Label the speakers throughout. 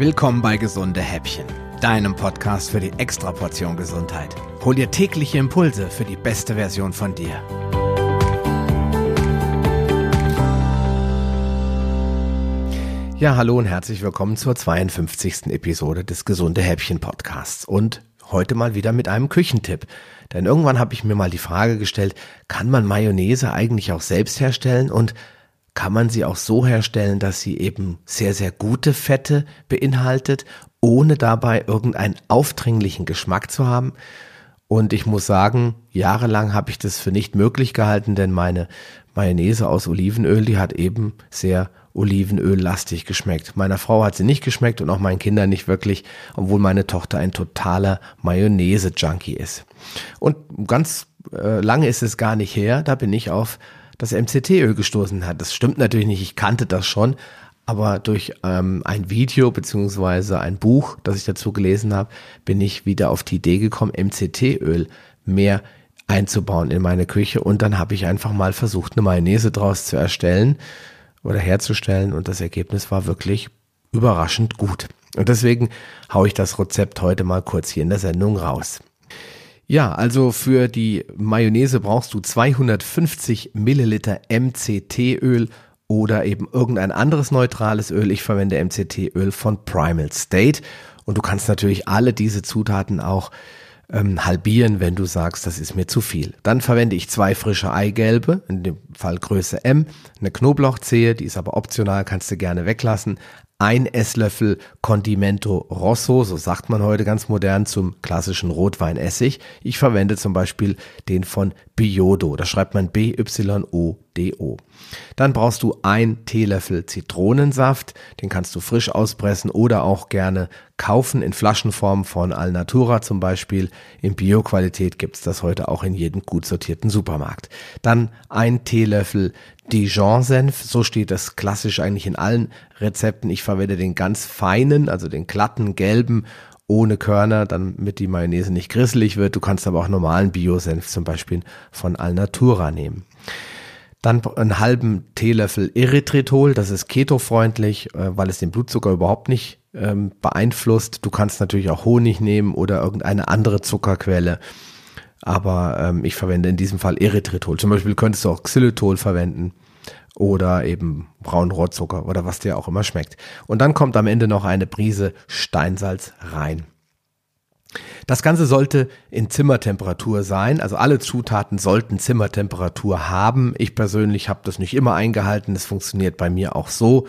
Speaker 1: Willkommen bei Gesunde Häppchen, deinem Podcast für die Extraportion Gesundheit. Hol dir tägliche Impulse für die beste Version von dir. Ja, hallo und herzlich willkommen zur 52. Episode des Gesunde Häppchen Podcasts und heute mal wieder mit einem Küchentipp. Denn irgendwann habe ich mir mal die Frage gestellt, kann man Mayonnaise eigentlich auch selbst herstellen und kann man sie auch so herstellen, dass sie eben sehr, sehr gute Fette beinhaltet, ohne dabei irgendeinen aufdringlichen Geschmack zu haben. Und ich muss sagen, jahrelang habe ich das für nicht möglich gehalten, denn meine Mayonnaise aus Olivenöl, die hat eben sehr Olivenöl-lastig geschmeckt. Meiner Frau hat sie nicht geschmeckt und auch meinen Kindern nicht wirklich, obwohl meine Tochter ein totaler Mayonnaise-Junkie ist. Und ganz äh, lange ist es gar nicht her, da bin ich auf das MCT-Öl gestoßen hat. Das stimmt natürlich nicht, ich kannte das schon, aber durch ähm, ein Video beziehungsweise ein Buch, das ich dazu gelesen habe, bin ich wieder auf die Idee gekommen, MCT-Öl mehr einzubauen in meine Küche und dann habe ich einfach mal versucht, eine Mayonnaise draus zu erstellen oder herzustellen und das Ergebnis war wirklich überraschend gut. Und deswegen haue ich das Rezept heute mal kurz hier in der Sendung raus. Ja, also für die Mayonnaise brauchst du 250 Milliliter MCT-Öl oder eben irgendein anderes neutrales Öl. Ich verwende MCT-Öl von Primal State. Und du kannst natürlich alle diese Zutaten auch ähm, halbieren, wenn du sagst, das ist mir zu viel. Dann verwende ich zwei frische Eigelbe, in dem Fall Größe M, eine Knoblauchzehe, die ist aber optional, kannst du gerne weglassen, ein Esslöffel Condimento Rosso, so sagt man heute ganz modern zum klassischen Rotweinessig. Ich verwende zum Beispiel den von Biodo, da schreibt man B-Y-O-D-O. Dann brauchst du ein Teelöffel Zitronensaft, den kannst du frisch auspressen oder auch gerne kaufen in Flaschenform von Alnatura zum Beispiel. In Bioqualität gibt's das heute auch in jedem gut sortierten Supermarkt. Dann ein Teelöffel Dijon-Senf, so steht das klassisch eigentlich in allen Rezepten. Ich verwende den ganz feinen, also den glatten, gelben, ohne Körner, damit die Mayonnaise nicht grisselig wird. Du kannst aber auch normalen Bio-Senf zum Beispiel von Alnatura nehmen. Dann einen halben Teelöffel Erythritol, das ist ketofreundlich, äh, weil es den Blutzucker überhaupt nicht ähm, beeinflusst. Du kannst natürlich auch Honig nehmen oder irgendeine andere Zuckerquelle aber ähm, ich verwende in diesem Fall Erythritol. Zum Beispiel könntest du auch Xylitol verwenden oder eben braunen Rohrzucker oder was dir auch immer schmeckt. Und dann kommt am Ende noch eine Prise Steinsalz rein. Das Ganze sollte in Zimmertemperatur sein, also alle Zutaten sollten Zimmertemperatur haben. Ich persönlich habe das nicht immer eingehalten, das funktioniert bei mir auch so.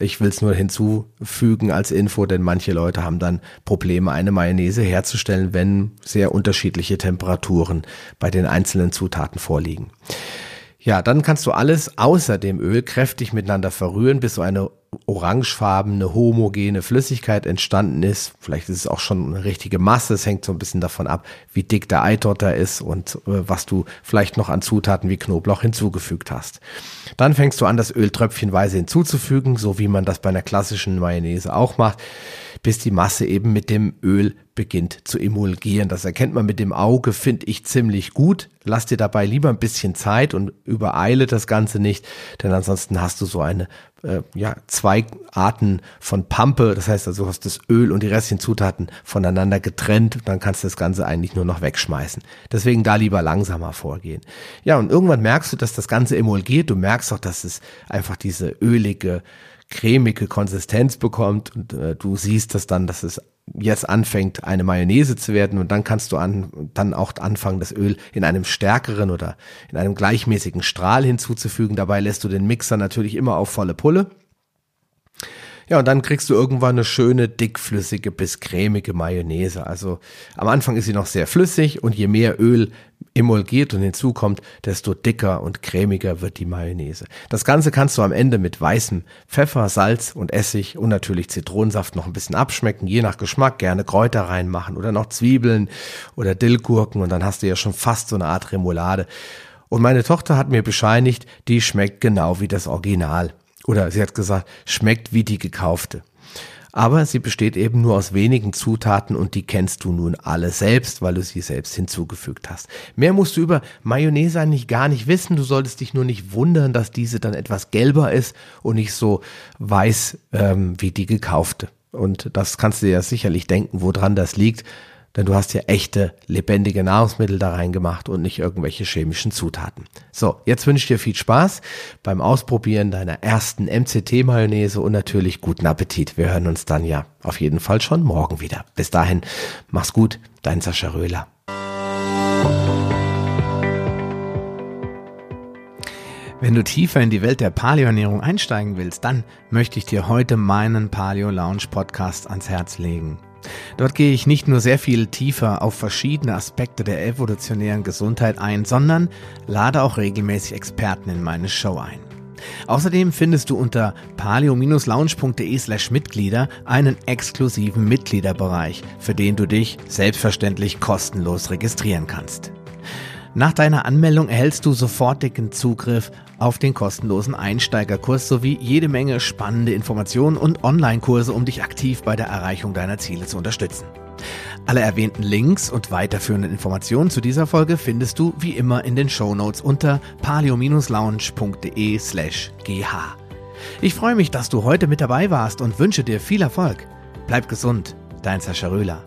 Speaker 1: Ich will es nur hinzufügen als Info, denn manche Leute haben dann Probleme, eine Mayonnaise herzustellen, wenn sehr unterschiedliche Temperaturen bei den einzelnen Zutaten vorliegen. Ja, dann kannst du alles außer dem Öl kräftig miteinander verrühren, bis so eine orangefarbene, homogene Flüssigkeit entstanden ist. Vielleicht ist es auch schon eine richtige Masse. Es hängt so ein bisschen davon ab, wie dick der Eidotter ist und äh, was du vielleicht noch an Zutaten wie Knoblauch hinzugefügt hast. Dann fängst du an, das Öl tröpfchenweise hinzuzufügen, so wie man das bei einer klassischen Mayonnaise auch macht bis die Masse eben mit dem Öl beginnt zu emulgieren. Das erkennt man mit dem Auge, finde ich ziemlich gut. Lass dir dabei lieber ein bisschen Zeit und übereile das Ganze nicht, denn ansonsten hast du so eine, äh, ja, zwei Arten von Pampe. Das heißt also, du hast das Öl und die restlichen Zutaten voneinander getrennt. Dann kannst du das Ganze eigentlich nur noch wegschmeißen. Deswegen da lieber langsamer vorgehen. Ja, und irgendwann merkst du, dass das Ganze emulgiert. Du merkst auch, dass es einfach diese ölige cremige Konsistenz bekommt und äh, du siehst das dann, dass es jetzt anfängt, eine Mayonnaise zu werden und dann kannst du an, dann auch anfangen, das Öl in einem stärkeren oder in einem gleichmäßigen Strahl hinzuzufügen. Dabei lässt du den Mixer natürlich immer auf volle Pulle. Ja, und dann kriegst du irgendwann eine schöne, dickflüssige bis cremige Mayonnaise. Also am Anfang ist sie noch sehr flüssig und je mehr Öl emulgiert und hinzukommt, desto dicker und cremiger wird die Mayonnaise. Das Ganze kannst du am Ende mit weißem Pfeffer, Salz und Essig und natürlich Zitronensaft noch ein bisschen abschmecken, je nach Geschmack, gerne Kräuter reinmachen oder noch Zwiebeln oder Dillgurken und dann hast du ja schon fast so eine Art Remoulade. Und meine Tochter hat mir bescheinigt, die schmeckt genau wie das Original. Oder sie hat gesagt, schmeckt wie die gekaufte. Aber sie besteht eben nur aus wenigen Zutaten und die kennst du nun alle selbst, weil du sie selbst hinzugefügt hast. Mehr musst du über Mayonnaise eigentlich gar nicht wissen. Du solltest dich nur nicht wundern, dass diese dann etwas gelber ist und nicht so weiß ähm, wie die gekaufte. Und das kannst du dir ja sicherlich denken, woran das liegt. Denn du hast ja echte, lebendige Nahrungsmittel da reingemacht und nicht irgendwelche chemischen Zutaten. So, jetzt wünsche ich dir viel Spaß beim Ausprobieren deiner ersten MCT-Mayonnaise und natürlich guten Appetit. Wir hören uns dann ja auf jeden Fall schon morgen wieder. Bis dahin, mach's gut, dein Sascha Röhler.
Speaker 2: Wenn du tiefer in die Welt der Paleoernährung einsteigen willst, dann möchte ich dir heute meinen Paleo Lounge Podcast ans Herz legen. Dort gehe ich nicht nur sehr viel tiefer auf verschiedene Aspekte der evolutionären Gesundheit ein, sondern lade auch regelmäßig Experten in meine Show ein. Außerdem findest du unter paleo-lounge.de slash Mitglieder einen exklusiven Mitgliederbereich, für den du dich selbstverständlich kostenlos registrieren kannst. Nach deiner Anmeldung erhältst du sofortigen Zugriff auf den kostenlosen Einsteigerkurs sowie jede Menge spannende Informationen und Online-Kurse, um dich aktiv bei der Erreichung deiner Ziele zu unterstützen. Alle erwähnten Links und weiterführenden Informationen zu dieser Folge findest du wie immer in den Show Notes unter palio-lounge.de slash gh. Ich freue mich, dass du heute mit dabei warst und wünsche dir viel Erfolg. Bleib gesund, dein Sascha Röhler.